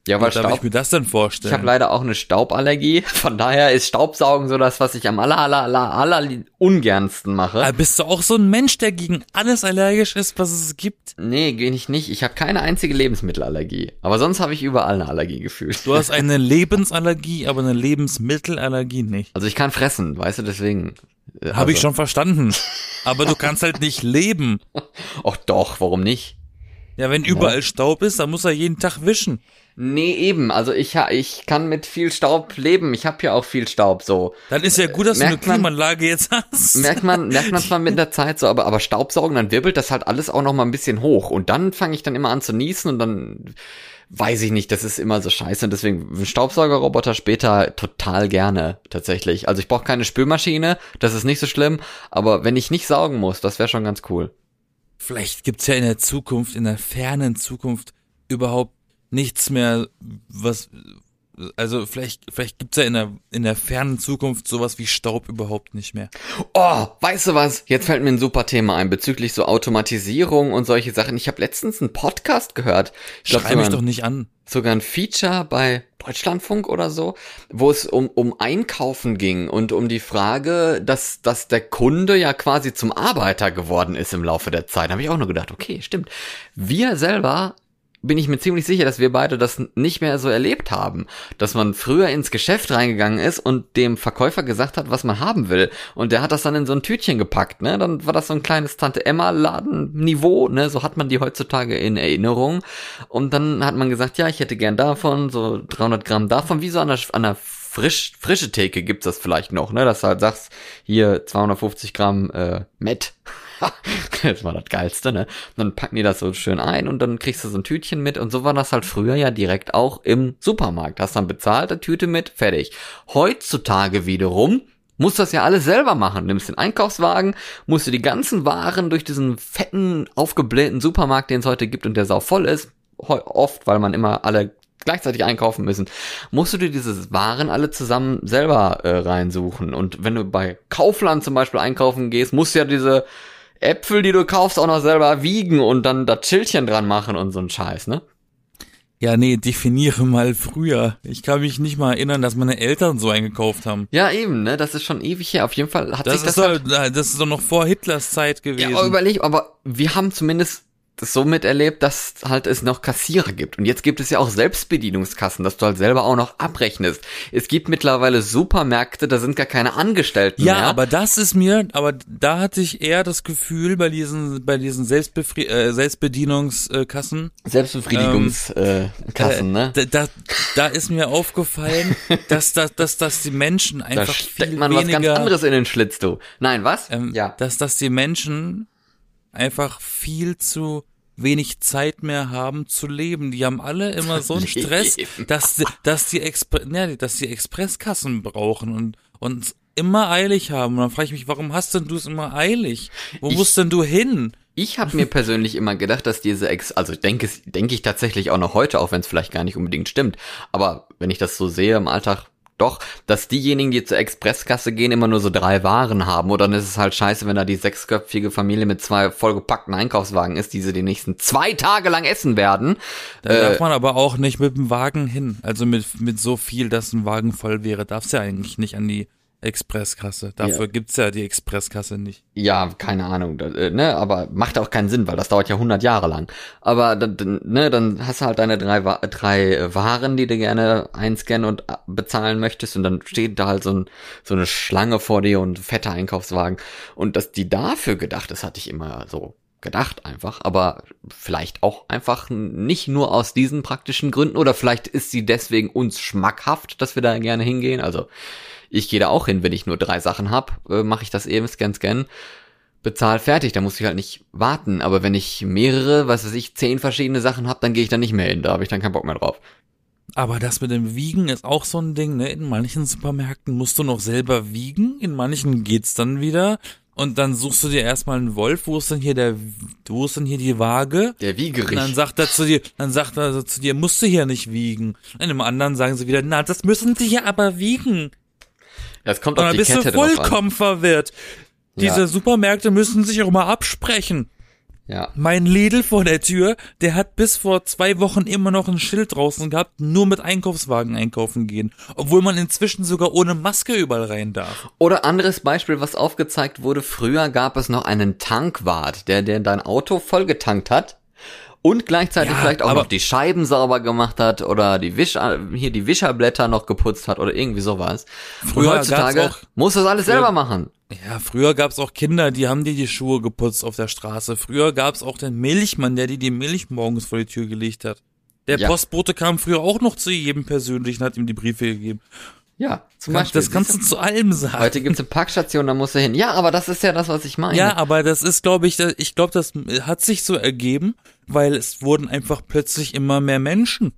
Ja, Wie weil darf ich mir das denn Ich vorstellen? habe leider auch eine Stauballergie. Von daher ist Staubsaugen so das, was ich am aller, aller, aller, aller ungernsten mache. Ah, bist du auch so ein Mensch, der gegen alles allergisch ist, was es gibt? Nee, bin ich nicht. Ich habe keine einzige Lebensmittelallergie. Aber sonst habe ich überall eine Allergie gefühlt. Du hast eine Lebensallergie, aber eine Lebensmittelallergie nicht. Also ich kann fressen, weißt du, deswegen. äh, Habe also, ich schon verstanden. Aber du kannst halt nicht leben. Ach doch, warum nicht? Ja, wenn überall Staub ist, dann muss er jeden Tag wischen. Nee, eben. Also ich, ich kann mit viel Staub leben. Ich habe ja auch viel Staub so. Dann ist ja gut, dass du eine Merkt man- Klimaanlage jetzt hast. Merkt man, merkt man zwar mit der Zeit so, aber, aber Staubsaugen, dann wirbelt das halt alles auch noch mal ein bisschen hoch. Und dann fange ich dann immer an zu niesen und dann weiß ich nicht, das ist immer so scheiße. Und deswegen Staubsaugerroboter später total gerne, tatsächlich. Also ich brauche keine Spülmaschine, das ist nicht so schlimm. Aber wenn ich nicht saugen muss, das wäre schon ganz cool. Vielleicht gibt's ja in der Zukunft, in der fernen Zukunft überhaupt nichts mehr, was, also vielleicht, vielleicht gibt's ja in der, in der fernen Zukunft sowas wie Staub überhaupt nicht mehr. Oh, weißt du was? Jetzt fällt mir ein super Thema ein bezüglich so Automatisierung und solche Sachen. Ich habe letztens einen Podcast gehört. Ich glaub, Schrei mich doch nicht an. sogar ein Feature bei Deutschlandfunk oder so, wo es um, um Einkaufen ging und um die Frage, dass, dass der Kunde ja quasi zum Arbeiter geworden ist im Laufe der Zeit. Da habe ich auch nur gedacht, okay, stimmt. Wir selber bin ich mir ziemlich sicher, dass wir beide das nicht mehr so erlebt haben. Dass man früher ins Geschäft reingegangen ist und dem Verkäufer gesagt hat, was man haben will. Und der hat das dann in so ein Tütchen gepackt, ne? Dann war das so ein kleines Tante-Emma-Laden-Niveau, ne? So hat man die heutzutage in Erinnerung. Und dann hat man gesagt, ja, ich hätte gern davon, so 300 Gramm davon, wie so an der, an der frisch, frische Theke gibt's das vielleicht noch, ne? Dass du halt sagst, hier 250 Gramm äh, Met. das war das Geilste, ne? Und dann packen die das so schön ein und dann kriegst du so ein Tütchen mit und so war das halt früher ja direkt auch im Supermarkt. Hast dann bezahlt, eine Tüte mit, fertig. Heutzutage wiederum musst das ja alles selber machen. Nimmst den Einkaufswagen, musst du die ganzen Waren durch diesen fetten, aufgeblähten Supermarkt, den es heute gibt und der sau voll ist, oft, weil man immer alle gleichzeitig einkaufen müssen, musst du dir diese Waren alle zusammen selber äh, reinsuchen. Und wenn du bei Kaufland zum Beispiel einkaufen gehst, musst du ja diese Äpfel, die du kaufst, auch noch selber wiegen und dann das Schildchen dran machen und so ein Scheiß, ne? Ja, nee, definiere mal früher. Ich kann mich nicht mal erinnern, dass meine Eltern so eingekauft haben. Ja, eben, ne? Das ist schon ewig her. Auf jeden Fall hat Das sich ist, das halt doch, das ist doch noch vor Hitlers Zeit Ja, gewesen. aber überleg, aber wir haben zumindest so miterlebt, dass halt es noch Kassierer gibt. Und jetzt gibt es ja auch Selbstbedienungskassen, dass du halt selber auch noch abrechnest. Es gibt mittlerweile Supermärkte, da sind gar keine Angestellten Ja, mehr. aber das ist mir, aber da hatte ich eher das Gefühl bei diesen, bei diesen Selbstbefri äh, Selbstbedienungskassen, Selbstbefriedigungskassen, ne? da, da, da ist mir aufgefallen, dass, dass, dass, dass die Menschen Da einfach steckt viel man was weniger, ganz anderes in den Schlitz, du. Nein, was? ähm, ja. dass, dass die Menschen einfach viel zu wenig Zeit mehr haben zu leben. Die haben alle immer so einen Stress, dass, dass die Expre ja, dass die Expresskassen brauchen und, und immer eilig haben. Und dann frage ich mich, warum hast denn du es immer eilig? Wo Ich- musst denn du hin? Ich habe mir persönlich immer gedacht, dass diese Ex, also denke es, denke ich tatsächlich auch noch heute, auch wenn es vielleicht gar nicht unbedingt stimmt. Aber wenn ich das so sehe im Alltag, doch, dass diejenigen, die zur Expresskasse gehen, immer nur so drei Waren haben. Oder dann ist es halt scheiße, wenn da die sechsköpfige Familie mit zwei vollgepackten Einkaufswagen ist, die sie die nächsten zwei Tage lang essen werden. Da Äh, darf man aber auch nicht mit dem Wagen hin. Also mit, mit so viel, dass ein Wagen voll wäre, darfst du ja eigentlich nicht an die Expresskasse. Dafür gibt's ja die Expresskasse nicht. Ja, keine Ahnung, da, äh, ne, aber macht auch keinen Sinn, weil das dauert ja 100 Jahre lang. Aber dann, ne, dann hast du halt deine drei, drei Waren, die du gerne einscannen und bezahlen möchtest und dann steht da halt so, ein, so eine Schlange vor dir und ein fetter Einkaufswagen. Und dass die dafür gedacht ist, hatte ich immer so gedacht einfach, aber vielleicht auch einfach nicht nur aus diesen praktischen Gründen oder vielleicht ist sie deswegen uns schmackhaft, dass wir da gerne hingehen. Also ich gehe da auch hin, wenn ich nur drei Sachen hab, äh, mache ich das eben, scan, scan, bezahl fertig, da muss ich halt nicht warten. Aber wenn ich mehrere, was weiß ich, zehn verschiedene Sachen hab, dann gehe ich da nicht mehr hin, da habe ich dann keinen Bock mehr drauf. Aber das mit dem Wiegen ist auch so ein Ding, ne? In manchen Supermärkten musst du noch selber wiegen, in manchen geht's dann wieder. Und dann suchst du dir erstmal einen Wolf, wo ist denn hier der, wo ist denn hier die Waage? Der Und Wiegerich. dann sagt er zu dir, dann sagt er zu dir, musst du hier nicht wiegen. Und im anderen sagen sie wieder, na, das müssen sie hier aber wiegen. Das kommt auf die bist du Kette an. vollkommen verwirrt. Diese Ja. Supermärkte müssen sich auch mal absprechen. Ja. Mein Lidl vor der Tür, der hat bis vor zwei Wochen immer noch ein Schild draußen gehabt, nur mit Einkaufswagen einkaufen gehen. Obwohl man inzwischen sogar ohne Maske überall rein darf. Oder anderes Beispiel, was aufgezeigt wurde, früher gab es noch einen Tankwart, der, der dein Auto vollgetankt hat und gleichzeitig Ja, vielleicht auch aber- noch die Scheiben sauber gemacht hat oder die Wisch, hier die Wischerblätter noch geputzt hat oder irgendwie sowas. Früher und heutzutage auch- muss das alles selber machen. Ja, früher gab's auch Kinder, die haben dir die Schuhe geputzt auf der Straße. Früher gab's auch den Milchmann, der dir die Milch morgens vor die Tür gelegt hat. Der Ja. Postbote kam früher auch noch zu jedem persönlich und hat ihm die Briefe gegeben. Ja, zum Beispiel. das kannst du zu allem sagen. Heute gibt's eine Parkstation, da musst du hin. Ja, aber das ist ja das, was ich meine. Ja, aber das ist, glaube ich, ich glaube, das hat sich so ergeben, weil es wurden einfach plötzlich immer mehr Menschen.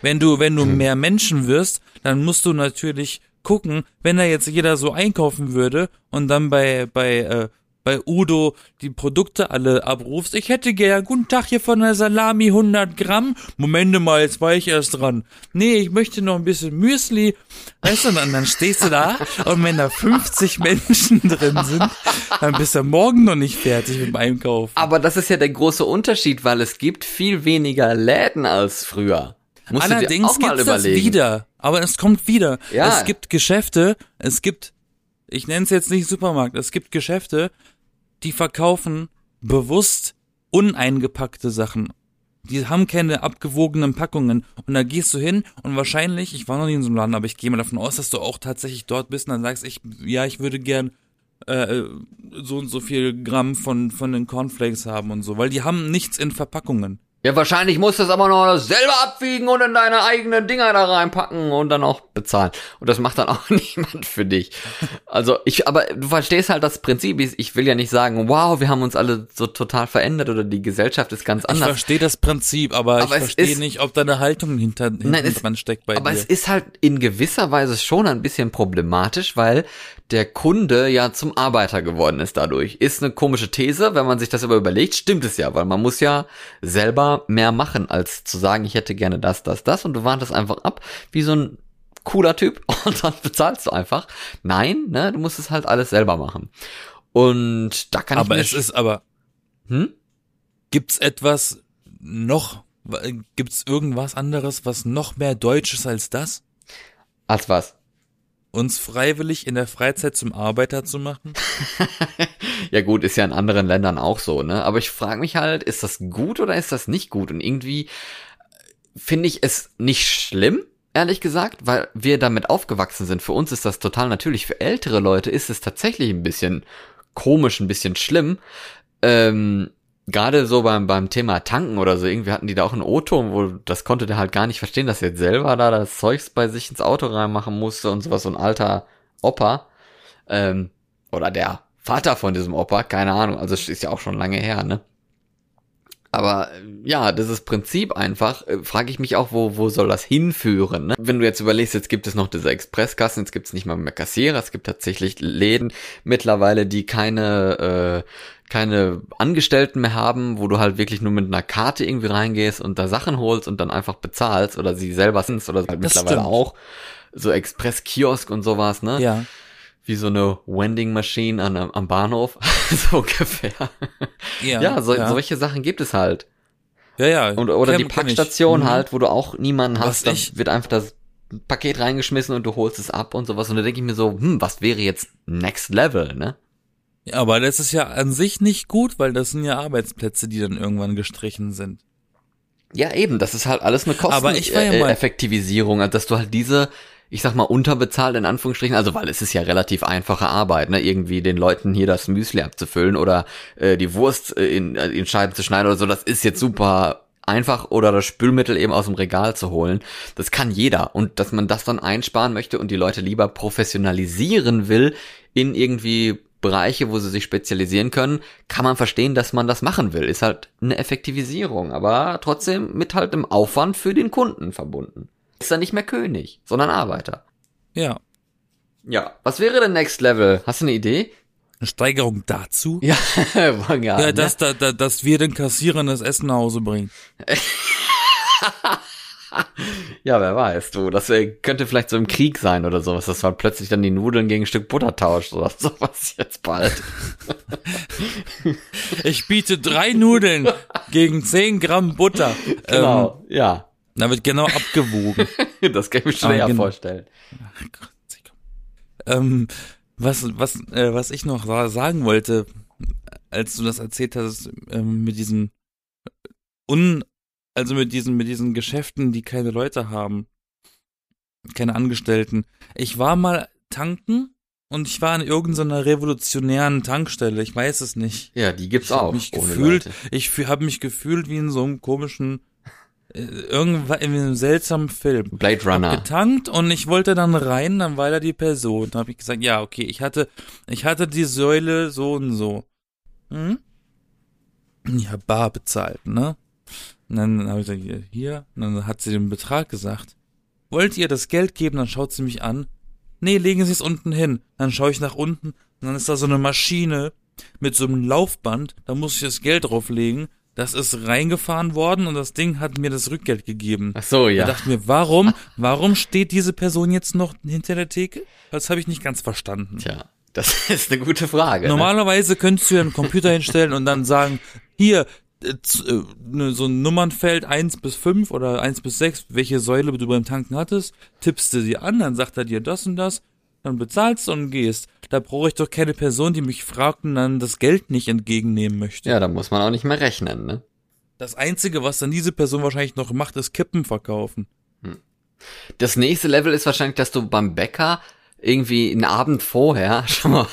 Wenn du, wenn du mehr Menschen wirst, dann musst du natürlich gucken, wenn da jetzt jeder so einkaufen würde und dann bei, bei, äh, bei Udo die Produkte alle abrufst. Ich hätte gern, guten Tag hier von der Salami 100 Gramm. Moment mal, jetzt war ich erst dran. Nee, ich möchte noch ein bisschen Müsli. Weißt du, und dann, stehst du da und wenn da 50 Menschen drin sind, dann bist du morgen noch nicht fertig mit dem Einkaufen. Aber das ist ja der große Unterschied, weil es gibt viel weniger Läden als früher. Musst Allerdings mal gibt's das wieder. Aber es kommt wieder. Ja. Es gibt Geschäfte, es gibt, ich nenne es jetzt nicht Supermarkt, es gibt Geschäfte, die verkaufen bewusst uneingepackte Sachen. Die haben keine abgewogenen Packungen. Und da gehst du hin und wahrscheinlich, ich war noch nie in so einem Laden, aber ich gehe mal davon aus, dass du auch tatsächlich dort bist und dann sagst, ich, ja, ich würde gern äh, so und so viel Gramm von, von den Cornflakes haben und so, weil die haben nichts in Verpackungen. Ja, wahrscheinlich musst du es aber noch selber abwiegen und in deine eigenen Dinger da reinpacken und dann auch bezahlen. Und das macht dann auch niemand für dich. Also ich, aber du verstehst halt das Prinzip. Ich ich will ja nicht sagen, wow, wir haben uns alle so total verändert oder die Gesellschaft ist ganz Ich anders. verstehe das Prinzip, aber, Aber ich verstehe nicht, ob da eine Haltung hinter, hinten Nein, es- dran steckt bei Aber dir. es ist halt in gewisser Weise schon ein bisschen problematisch, weil der Kunde ja zum Arbeiter geworden ist dadurch. Ist eine komische These, wenn man sich das aber überlegt, stimmt es ja, weil man muss ja selber mehr machen, als zu sagen, ich hätte gerne das, das, das und du wartest einfach ab, wie so ein cooler Typ und dann bezahlst du einfach. Nein, ne, du musst es halt alles selber machen. Und da kann aber ich es mir ist aber, hm? gibt's etwas noch, gibt's irgendwas anderes, was noch mehr deutsch ist als das? als was? Uns freiwillig in der Freizeit zum Arbeiter zu machen? ja gut, ist ja in anderen Ländern auch so, ne? Aber ich frage mich halt, ist das gut oder ist das nicht gut? Und irgendwie finde ich es nicht schlimm, ehrlich gesagt, weil wir damit aufgewachsen sind. Für uns ist das total natürlich. Für ältere Leute ist es tatsächlich ein bisschen komisch, ein bisschen schlimm. Ähm, Gerade so beim, beim Thema Tanken oder so, irgendwie hatten die da auch ein Auto, wo das konnte der halt gar nicht verstehen, dass er jetzt selber da das Zeugs bei sich ins Auto reinmachen musste und sowas, so ein alter Opa. Ähm, oder der Vater von diesem Opa, keine Ahnung, also ist ja auch schon lange her, ne? Aber ja, dieses Prinzip einfach, äh, frage ich mich auch, wo, wo soll das hinführen? Ne? Wenn du jetzt überlegst, jetzt gibt es noch diese Expresskassen, jetzt gibt es nicht mal mehr Kassierer, es gibt tatsächlich Läden mittlerweile, die keine, äh, keine Angestellten mehr haben, wo du halt wirklich nur mit einer Karte irgendwie reingehst und da Sachen holst und dann einfach bezahlst oder sie selber sind oder halt Das mittlerweile stimmt. auch. So Express-Kiosk und sowas, ne? Ja. Wie so eine Wending Machine an, am Bahnhof, so ungefähr. Ja, Ja, so, ja. solche Sachen gibt es halt. ja, ja. Und, oder Kenn- die. Packstation Mhm. halt, wo du auch niemanden hast, da ich- wird einfach das Paket reingeschmissen und du holst es ab und sowas. Und da denke ich mir so, hm, was wäre jetzt Next Level, ne? Ja, aber das ist ja an sich nicht gut, weil das sind ja Arbeitsplätze, die dann irgendwann gestrichen sind. Ja, eben, das ist halt alles eine Aber ich war ja Kosteneffektivisierung, also dass du halt diese, ich sag mal, unterbezahlt in Anführungsstrichen, also weil es ist ja relativ einfache Arbeit, ne, irgendwie den Leuten hier das Müsli abzufüllen oder äh, die Wurst äh, in, äh, in Scheiben zu schneiden oder so, das ist jetzt super einfach oder das Spülmittel eben aus dem Regal zu holen. Das kann jeder und dass man das dann einsparen möchte und die Leute lieber professionalisieren will in irgendwie Bereiche, wo sie sich spezialisieren können, kann man verstehen, dass man das machen will. Ist halt eine Effektivisierung, aber trotzdem mit halt einem Aufwand für den Kunden verbunden. Ist dann nicht mehr König, sondern Arbeiter. Ja. Ja. Was wäre denn Next Level? Hast du eine Idee? Eine Steigerung dazu? Ja, war gar Ja, ne? dass, da, da, dass wir den Kassierern das Essen nach Hause bringen. Ja, wer weiß, du. Das könnte vielleicht so im Krieg sein oder sowas, dass man plötzlich dann die Nudeln gegen ein Stück Butter tauscht oder sowas jetzt bald. Ich biete drei Nudeln gegen 10 Gramm Butter. Ähm, Genau, ja. Da wird genau abgewogen. Das kann ich mir schwer Ah, genau. vorstellen. ähm, was, was, äh, was ich noch sa- sagen wollte, als du das erzählt hast, ähm, mit diesen un, also mit diesen, mit diesen Geschäften, die keine Leute haben, keine Angestellten. Ich war mal tanken und ich war an irgendeiner revolutionären Tankstelle. Ich weiß es nicht. Ja, die gibt's Ich auch. mich gefühlt, ich habe mich gefühlt wie in so einem komischen, äh, irgendwann in einem seltsamen Film. Blade Runner. Getankt und ich wollte dann rein, dann war da die Person. Da habe ich gesagt, ja, okay, ich hatte, ich hatte die Säule so und so. Hm? Habe bar bezahlt, ne? Und dann habe ich gesagt, hier, hier. Und dann hat sie den Betrag gesagt. Wollt ihr das Geld geben? Dann schaut sie mich an. Nee, legen Sie es unten hin. Dann schaue ich nach unten und dann ist da so eine Maschine mit so einem Laufband. Da muss ich das Geld drauflegen. Das ist reingefahren worden und das Ding hat mir das Rückgeld gegeben. Ach so, Ja. Da dachte ich mir, warum, warum steht diese Person jetzt noch hinter der Theke? Das habe ich nicht ganz verstanden. Tja, das ist eine gute Frage. ne? Normalerweise könntest du ja einen Computer hinstellen und dann sagen, hier, äh, äh, ne, so ein Nummernfeld 1 bis 5 oder 1 bis 6, welche Säule du beim Tanken hattest, tippst du sie an, dann sagt er dir das und das, dann bezahlst du und gehst. Da brauche ich doch keine Person, die mich fragt und dann das Geld nicht entgegennehmen möchte. Ja, da muss man auch nicht mehr rechnen, ne? Das Einzige, was dann diese Person wahrscheinlich noch macht, ist Kippen verkaufen. Das nächste Level ist wahrscheinlich, dass du beim Bäcker irgendwie einen Abend vorher schon mal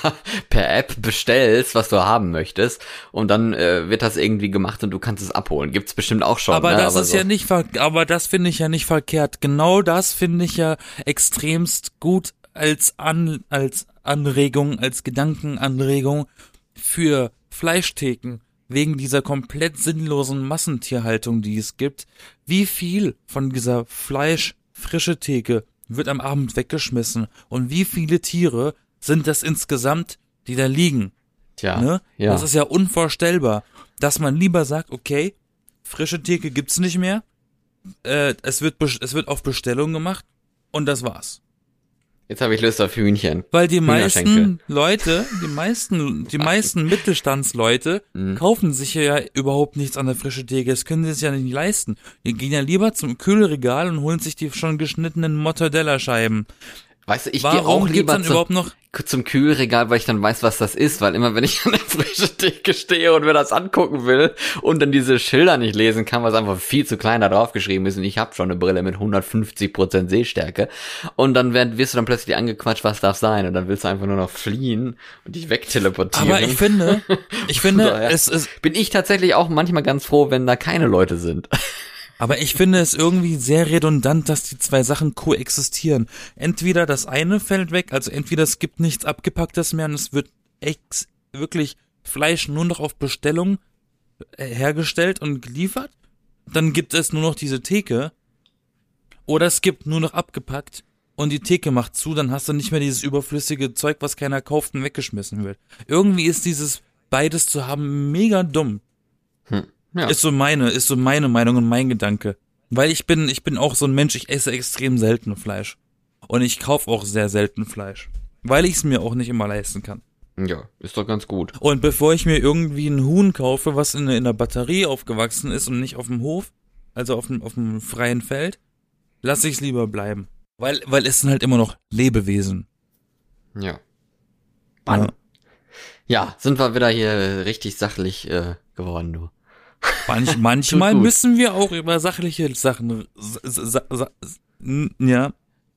per App bestellst, was du haben möchtest und dann äh, wird das irgendwie gemacht und du kannst es abholen. Gibt's bestimmt auch schon. Aber ne? das ist so. ja nicht aber das finde ich ja nicht verkehrt. Genau das finde ich ja extremst gut als an als Anregung, als Gedankenanregung für Fleischtheken wegen dieser komplett sinnlosen Massentierhaltung, die es gibt. Wie viel von dieser Fleisch-frische Theke wird am Abend weggeschmissen und wie viele Tiere sind das insgesamt, die da liegen? Tja, Ne? ja. Das ist ja unvorstellbar, dass man lieber sagt, okay, frische Theke gibt's nicht mehr, äh, es wird es wird auf Bestellung gemacht und das war's. Jetzt habe ich Lust auf Hühnchen. Weil die meisten Leute, die meisten, die meisten Mittelstandsleute Mhm. kaufen sich ja überhaupt nichts an der frische Theke. Das können sie sich ja nicht leisten. Die gehen ja lieber zum Kühlregal und holen sich die schon geschnittenen Mortadella-Scheiben. Weißt du, ich gehe auch lieber dann zum, überhaupt noch zum Kühlregal, weil ich dann weiß, was das ist, weil immer wenn ich an der frischen Theke stehe und mir das angucken will und dann diese Schilder nicht lesen kann, was einfach viel zu klein da drauf geschrieben ist und ich habe schon eine Brille mit 150% Sehstärke und dann wirst du dann plötzlich angequatscht, was darf sein und dann willst du einfach nur noch fliehen und dich wegteleportieren. Aber ich finde, ich finde, Daher es ist, bin ich tatsächlich auch manchmal ganz froh, wenn da keine Leute sind. Aber ich finde es irgendwie sehr redundant, dass die zwei Sachen koexistieren. Entweder das eine fällt weg, also entweder es gibt nichts abgepacktes mehr und es wird ex wirklich Fleisch nur noch auf Bestellung äh, hergestellt und geliefert. Dann gibt es nur noch diese Theke. Oder es gibt nur noch abgepackt und die Theke macht zu, dann hast du nicht mehr dieses überflüssige Zeug, was keiner kauft und weggeschmissen wird. Irgendwie ist dieses beides zu haben mega dumm. Ja. Ist so meine, ist so meine Meinung und mein Gedanke. Weil ich bin, ich bin auch so ein Mensch, ich esse extrem selten Fleisch. Und ich kaufe auch sehr selten Fleisch. Weil ich es mir auch nicht immer leisten kann. ja, ist doch ganz gut. Und bevor ich mir irgendwie ein Huhn kaufe, was in, in der Batterie aufgewachsen ist und nicht auf dem Hof, also auf dem, auf dem freien Feld, lasse ich es lieber bleiben. Weil, weil es sind halt immer noch Lebewesen. Ja. Ja. Ja, sind wir wieder hier richtig sachlich äh, geworden, du. Manch, manchmal müssen wir auch über sachliche Sachen, s- s- s- s- n- ja.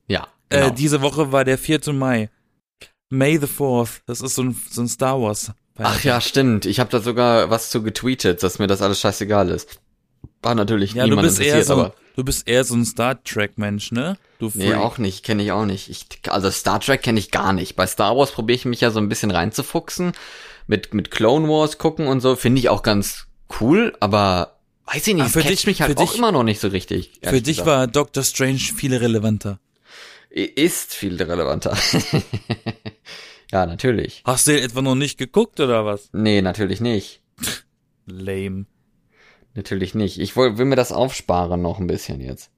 Ja, genau. Äh, diese Woche war der 4. Mai. May the 4th. Das ist so ein, so ein Star Wars. Ach ja, stimmt. Ich habe da sogar was zu getweetet, dass mir das alles scheißegal ist. War natürlich Ja, du niemand bist eher interessiert, so, aber du bist eher so ein Star Trek Mensch, ne? Du nee, Freak. auch nicht, kenne ich auch nicht. Ich, also Star Trek kenne ich gar nicht. Bei Star Wars probiere ich mich ja so ein bisschen reinzufuchsen, mit mit Clone Wars gucken und so, finde ich auch ganz cool, aber weiß ich nicht, es für dich- mich halt für auch dich- immer noch nicht so richtig. Für dich gesagt. war Doctor Strange viel relevanter. ist viel relevanter. ja, natürlich. Hast du den etwa noch nicht geguckt oder was? Nee, natürlich nicht. Lame. Natürlich nicht. Ich will, will mir das aufsparen noch ein bisschen jetzt.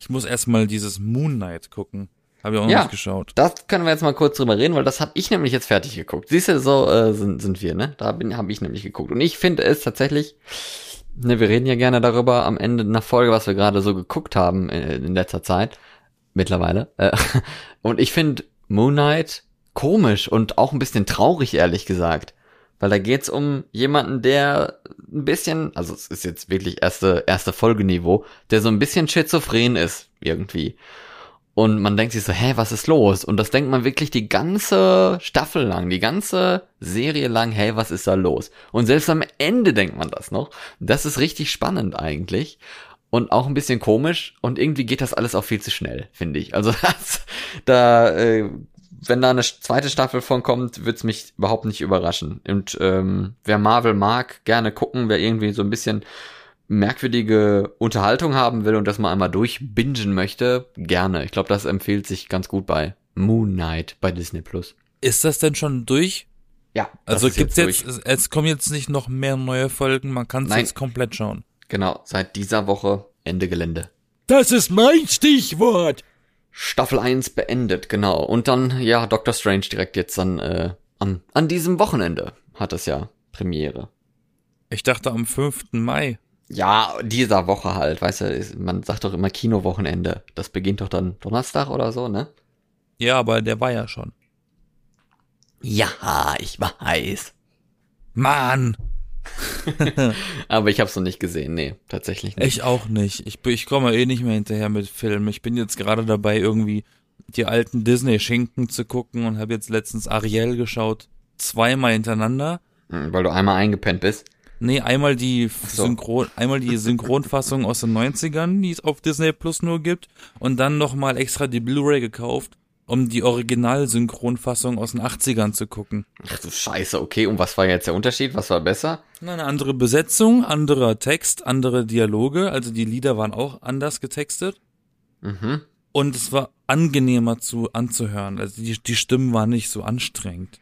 Ich muss erstmal dieses Moon Knight gucken. Habe ich auch noch Ja. nicht geschaut. Das können wir jetzt mal kurz drüber reden, weil das habe ich nämlich jetzt fertig geguckt. Siehst du, so äh, sind, sind wir, ne? Da habe ich nämlich geguckt. Und ich finde es tatsächlich, ne, wir reden ja gerne darüber am Ende einer Folge, was wir gerade so geguckt haben äh, in letzter Zeit. Mittlerweile. Äh, und ich finde Moon Knight komisch und auch ein bisschen traurig, ehrlich gesagt. Weil da geht's um jemanden, der ein bisschen, also es ist jetzt wirklich erste, erste Folgeniveau, der so ein bisschen schizophren ist, irgendwie. Und man denkt sich so, hä, was ist los? Und das denkt man wirklich die ganze Staffel lang, die ganze Serie lang, hey, was ist da los? Und selbst am Ende denkt man das noch. Das ist richtig spannend eigentlich. Und auch ein bisschen komisch. Und irgendwie geht das alles auch viel zu schnell, finde ich. Also das, da, äh, wenn da eine zweite Staffel von kommt, wird's mich überhaupt nicht überraschen. Und ähm, wer Marvel mag, gerne gucken. Wer irgendwie so ein bisschen merkwürdige Unterhaltung haben will und das mal einmal durchbingen möchte, gerne. Ich glaube, das empfiehlt sich ganz gut bei Moon Knight bei Disney Plus. Ist das denn schon durch? Ja, Also gibt's jetzt, durch. es, kommen jetzt nicht noch mehr neue Folgen, man kann es jetzt komplett schauen. Genau, seit dieser Woche Ende Gelände. Das ist mein Stichwort. Staffel 1 beendet, genau. Und dann, ja, Doctor Strange direkt jetzt dann äh, an, an diesem Wochenende hat es ja Premiere. Ich dachte am 5. Mai. Ja, dieser Woche halt, weißt du, man sagt doch immer Kinowochenende. Das beginnt doch dann Donnerstag oder so, ne? Ja, aber der war ja schon. Ja, ich weiß. Mann, Aber ich hab's noch nicht gesehen, nee, tatsächlich nicht. ich auch nicht. Ich, ich komme eh nicht mehr hinterher mit Filmen. Ich bin jetzt gerade dabei, irgendwie die alten Disney-Schinken zu gucken und habe jetzt letztens Ariel geschaut. Zweimal hintereinander. Hm, Weil du einmal eingepennt bist. Nee, einmal die so. Synchron, einmal die Synchronfassung aus den 90ern, die es auf Disney Plus nur gibt, und dann nochmal extra die Blu-ray gekauft, um die Original-Synchronfassung aus den 80ern zu gucken. Ach du Scheiße, okay, und was war jetzt der Unterschied? Was war besser? Na, Eine andere Besetzung, anderer Text, andere Dialoge, also die Lieder waren auch anders getextet. Mhm. Und es war angenehmer zu anzuhören. Also die, die Stimmen waren nicht so anstrengend.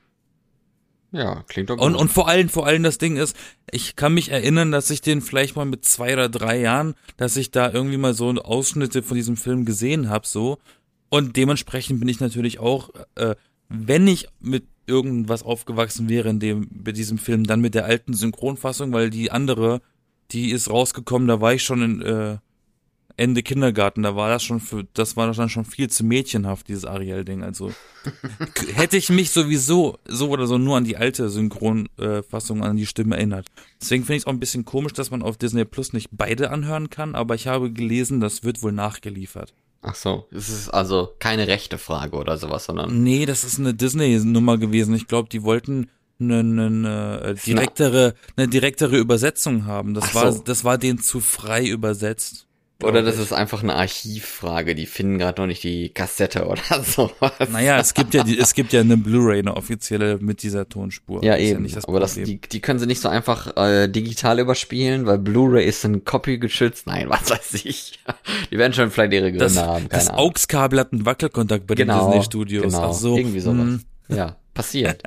Ja, klingt doch gut. Und, und vor allem, vor allem das Ding ist, ich kann mich erinnern, dass ich den vielleicht mal mit zwei oder drei Jahren, dass ich da irgendwie mal so Ausschnitte von diesem Film gesehen habe, so. Und dementsprechend bin ich natürlich auch, äh, wenn ich mit irgendwas aufgewachsen wäre in dem, bei diesem Film, dann mit der alten Synchronfassung, weil die andere, die ist rausgekommen, da war ich schon in, äh, Ende Kindergarten, da war das schon für, das war dann schon viel zu mädchenhaft, dieses Ariel-Ding. Also hätte ich mich sowieso so oder so nur an die alte Synchronfassung, an die Stimme erinnert. Deswegen finde ich es auch ein bisschen komisch, dass man auf Disney Plus nicht beide anhören kann, aber ich habe gelesen, das wird wohl nachgeliefert. Ach so, es ist also keine rechte Frage oder sowas, sondern Nee, das ist eine Disney-Nummer gewesen. Ich glaube, die wollten eine, eine, eine direktere, eine direktere Übersetzung haben. Das Ach war, so. das war denen zu frei übersetzt. Oder das ist einfach eine Archivfrage, die finden gerade noch nicht die Kassette oder sowas. Naja, es gibt ja die, es gibt ja eine Blu-ray, eine offizielle mit dieser Tonspur. Ja, ist eben. nicht das aber das, die, die können sie nicht so einfach äh, digital überspielen, weil Blu-ray ist ein Copy geschützt. Nein, was weiß ich. Die werden schon vielleicht ihre Gründe das, haben, keine das. AUX-Kabel hat einen Wackelkontakt bei Genau, den Disney-Studios. genau, Ach so. irgendwie sowas. hm. Ja, passiert.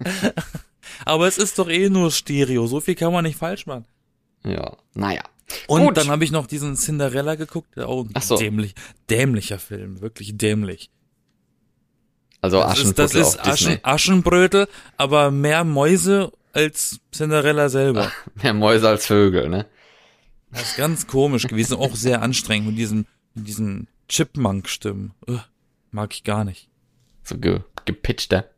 Aber es ist doch eh nur Stereo. So viel kann man nicht falsch machen. Ja, naja. Und Gut. dann habe ich noch diesen Cinderella geguckt. Oh, Ach so. dämlich, dämlicher Film, wirklich dämlich. Also Das ist, das ist. Aschen, Aschenbrötel, aber mehr Mäuse als Cinderella selber. Mehr Mäuse als Vögel, ne? Das ist ganz komisch gewesen, auch sehr anstrengend mit diesen, mit diesen Chipmunk-Stimmen. Mag ich gar nicht. So ge gepitchter.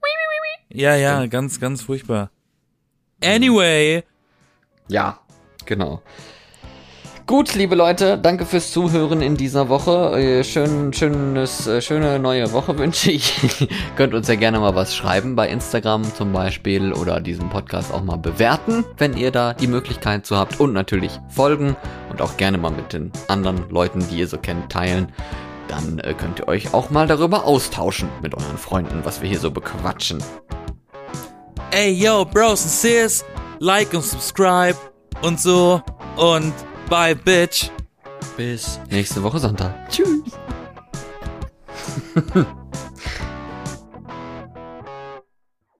Ja, ja, ganz, ganz furchtbar. Anyway, Ja, genau. Gut, liebe Leute, danke fürs Zuhören in dieser Woche. Äh, Schön, schönes, äh, schöne neue Woche wünsche ich. Könnt uns ja gerne mal was schreiben bei Instagram zum Beispiel oder diesen Podcast auch mal bewerten, wenn ihr da die Möglichkeit zu habt und natürlich folgen und auch gerne mal mit den anderen Leuten, die ihr so kennt, teilen. Dann äh, könnt ihr euch auch mal darüber austauschen mit euren Freunden, was wir hier so bequatschen. ey yo, Bros and Sis, like und subscribe und so und bye, bitch. Bis nächste Woche Sonntag. Tschüss.